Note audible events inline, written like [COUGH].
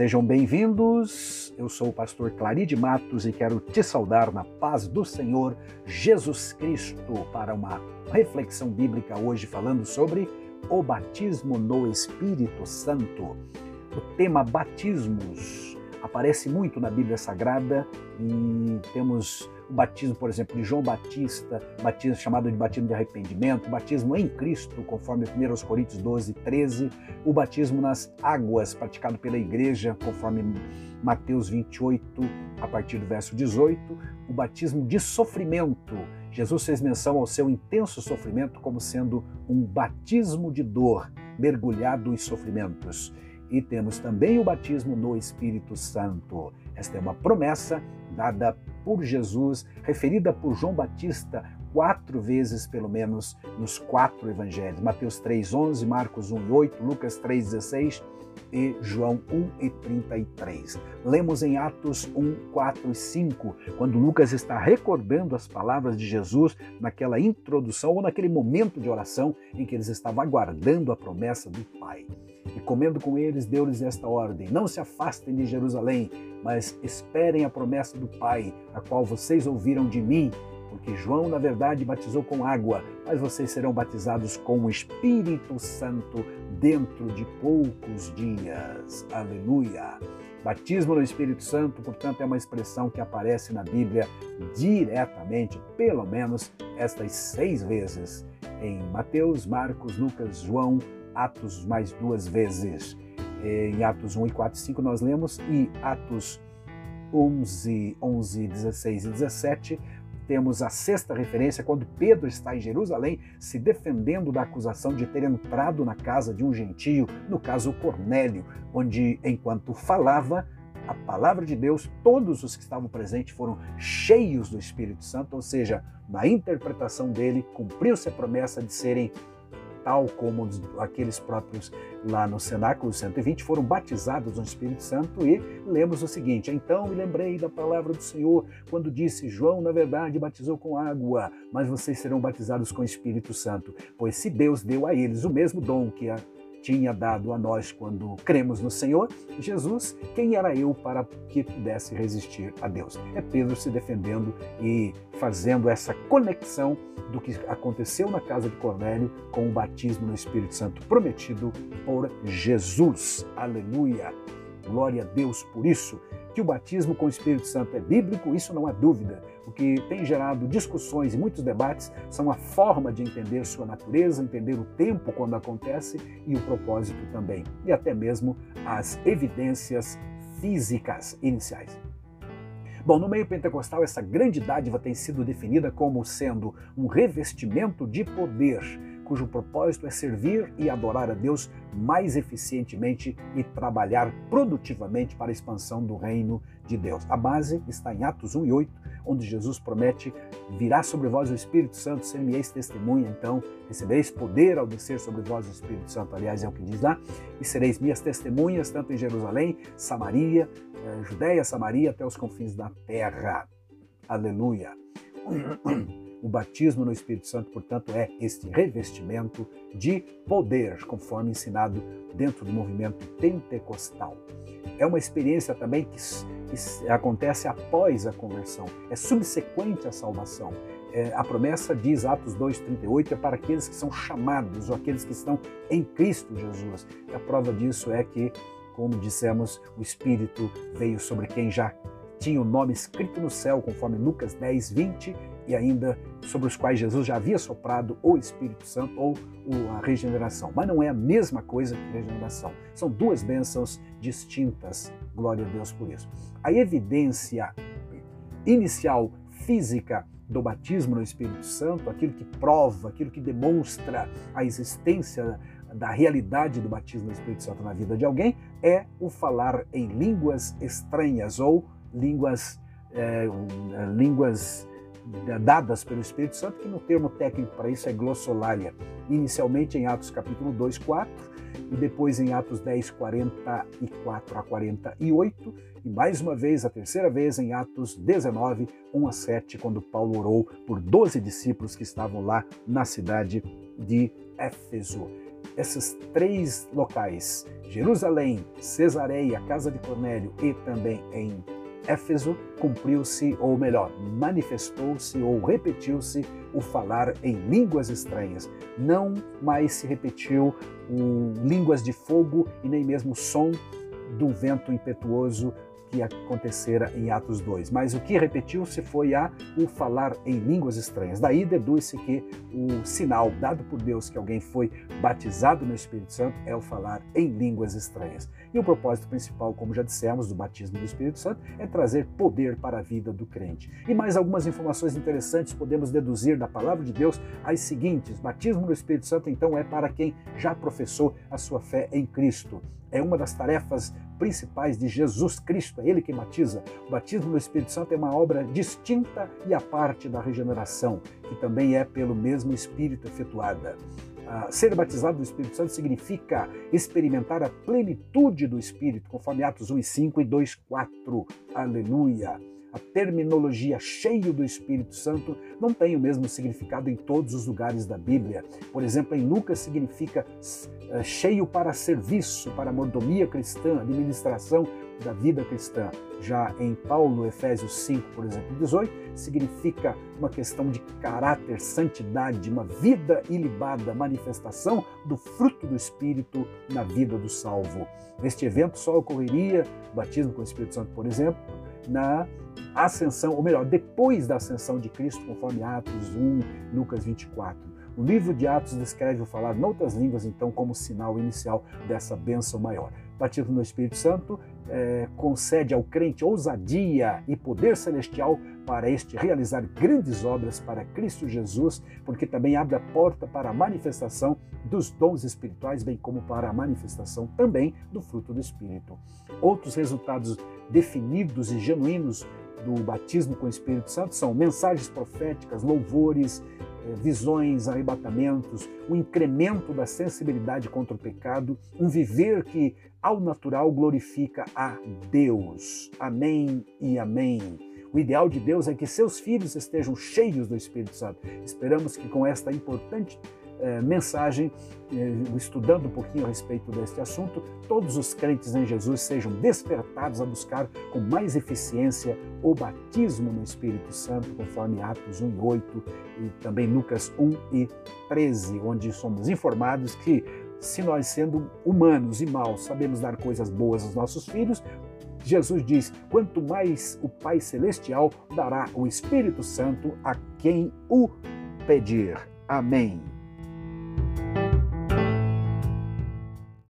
Sejam bem-vindos. Eu sou o pastor Claride Matos e quero te saudar na paz do Senhor Jesus Cristo para uma reflexão bíblica hoje falando sobre o batismo no Espírito Santo. O tema batismos aparece muito na Bíblia Sagrada e temos o batismo, por exemplo, de João Batista, batismo chamado de batismo de arrependimento, batismo em Cristo, conforme 1 Coríntios 12, 13, o batismo nas águas, praticado pela igreja, conforme Mateus 28, a partir do verso 18, o batismo de sofrimento. Jesus fez menção ao seu intenso sofrimento como sendo um batismo de dor, mergulhado em sofrimentos. E temos também o batismo no Espírito Santo. Esta é uma promessa dada por Jesus, referida por João Batista quatro vezes, pelo menos, nos quatro evangelhos: Mateus 3,11, Marcos 1,8, Lucas 3,16 e João 1 e 33. Lemos em Atos 1, 4 e 5, quando Lucas está recordando as palavras de Jesus naquela introdução ou naquele momento de oração em que eles estavam aguardando a promessa do Pai. E comendo com eles, deu-lhes esta ordem: Não se afastem de Jerusalém, mas esperem a promessa do Pai, a qual vocês ouviram de mim. Porque João, na verdade, batizou com água, mas vocês serão batizados com o Espírito Santo dentro de poucos dias. Aleluia! Batismo no Espírito Santo, portanto, é uma expressão que aparece na Bíblia diretamente, pelo menos estas seis vezes, em Mateus, Marcos, Lucas, João, Atos mais duas vezes. Em Atos 1 e 4 e 5 nós lemos, e Atos 11, 11, 16 e 17 temos a sexta referência quando Pedro está em Jerusalém se defendendo da acusação de ter entrado na casa de um gentio, no caso Cornélio, onde enquanto falava a palavra de Deus, todos os que estavam presentes foram cheios do Espírito Santo, ou seja, na interpretação dele cumpriu-se a promessa de serem tal como aqueles próprios lá no cenáculo 120 foram batizados no Espírito Santo e lemos o seguinte: Então me lembrei da palavra do Senhor quando disse: João, na verdade, batizou com água, mas vocês serão batizados com o Espírito Santo. Pois se Deus deu a eles o mesmo dom que a tinha dado a nós quando cremos no Senhor, Jesus, quem era eu para que pudesse resistir a Deus? É Pedro se defendendo e fazendo essa conexão do que aconteceu na casa de Cornélio com o batismo no Espírito Santo prometido por Jesus. Aleluia! Glória a Deus por isso. Que o batismo com o Espírito Santo é bíblico, isso não há dúvida. O que tem gerado discussões e muitos debates são a forma de entender sua natureza, entender o tempo quando acontece e o propósito também, e até mesmo as evidências físicas iniciais. Bom, no meio pentecostal, essa grande dádiva tem sido definida como sendo um revestimento de poder cujo propósito é servir e adorar a Deus mais eficientemente e trabalhar produtivamente para a expansão do reino de Deus. A base está em Atos 1 e 8, onde Jesus promete: virá sobre vós o Espírito Santo, ser-me-eis testemunha, então recebereis poder ao descer sobre vós o Espírito Santo, aliás, é o que diz lá, e sereis minhas testemunhas, tanto em Jerusalém, Samaria, eh, Judéia, Samaria, até os confins da terra. Aleluia. [CLEARS THROAT] O batismo no Espírito Santo, portanto, é este revestimento de poder, conforme ensinado dentro do movimento pentecostal. É uma experiência também que, acontece após a conversão, é subsequente à salvação. É, a promessa diz, Atos 2,38, é para aqueles que são chamados, ou aqueles que estão em Cristo Jesus. E a prova disso é que, como dissemos, o Espírito veio sobre quem já tinha o nome escrito no céu, conforme Lucas 10, 20, e ainda sobre os quais Jesus já havia soprado o Espírito Santo ou a regeneração. Mas não é a mesma coisa que regeneração. São duas bênçãos distintas. Glória a Deus por isso. A evidência inicial física do batismo no Espírito Santo, aquilo que prova, aquilo que demonstra a existência da realidade do batismo no Espírito Santo na vida de alguém, é o falar em línguas estranhas ou línguas, é, línguas dadas pelo Espírito Santo, que no termo técnico para isso é glossolalia. Inicialmente em Atos capítulo 2, 4, e depois em Atos 10, 44 a 48, e mais uma vez, a terceira vez, em Atos 19, 1 a 7, quando Paulo orou por 12 discípulos que estavam lá na cidade de Éfeso. esses três locais, Jerusalém, Cesareia, casa de Cornélio e também em Éfeso, cumpriu-se, ou melhor, manifestou-se ou repetiu-se o falar em línguas estranhas. Não mais se repetiu o línguas de fogo e nem mesmo o som do vento impetuoso que acontecera em Atos 2. Mas o que repetiu-se foi a o falar em línguas estranhas. Daí deduz-se que o sinal dado por Deus que alguém foi batizado no Espírito Santo é o falar em línguas estranhas. E o propósito principal, como já dissemos, do batismo do Espírito Santo é trazer poder para a vida do crente. E mais algumas informações interessantes podemos deduzir da palavra de Deus as seguintes: batismo no Espírito Santo, então, é para quem já professou a sua fé em Cristo. É uma das tarefas principais de Jesus Cristo, é Ele que batiza. O batismo no Espírito Santo é uma obra distinta e à parte da regeneração, que também é pelo mesmo Espírito efetuada. Ah, ser batizado do Espírito Santo significa experimentar a plenitude do Espírito, conforme Atos 1 e 5 e 2, 4. Aleluia! A terminologia cheio do Espírito Santo não tem o mesmo significado em todos os lugares da Bíblia. Por exemplo, em Lucas significa eh, cheio para serviço, para mordomia cristã, administração da vida cristã. Já em Paulo, Efésios 5, por exemplo, 18, significa uma questão de caráter, santidade, uma vida ilibada, manifestação do fruto do Espírito na vida do salvo. Este evento só ocorreria, batismo com o Espírito Santo, por exemplo, na ascensão, ou melhor, depois da ascensão de Cristo, conforme Atos 1, Lucas 24. O livro de Atos descreve o falar noutras línguas, então, como sinal inicial dessa bênção maior. Batismo no Espírito Santo é, concede ao crente ousadia e poder celestial para este realizar grandes obras para Cristo Jesus, porque também abre a porta para a manifestação dos dons espirituais, bem como para a manifestação também do fruto do Espírito. Outros resultados definidos e genuínos do batismo com o Espírito Santo são mensagens proféticas, louvores, eh, visões, arrebatamentos, um incremento da sensibilidade contra o pecado, um viver que, ao natural, glorifica a Deus. Amém e amém. O ideal de Deus é que seus filhos estejam cheios do Espírito Santo. Esperamos que com esta importante eh, mensagem, eh, estudando um pouquinho a respeito deste assunto, todos os crentes em Jesus sejam despertados a buscar com mais eficiência o batismo no Espírito Santo, conforme Atos 1 e 8 e também Lucas 1 e 13, onde somos informados que se nós, sendo humanos e maus, sabemos dar coisas boas aos nossos filhos, Jesus diz: quanto mais o Pai Celestial dará o Espírito Santo a quem o pedir. Amém.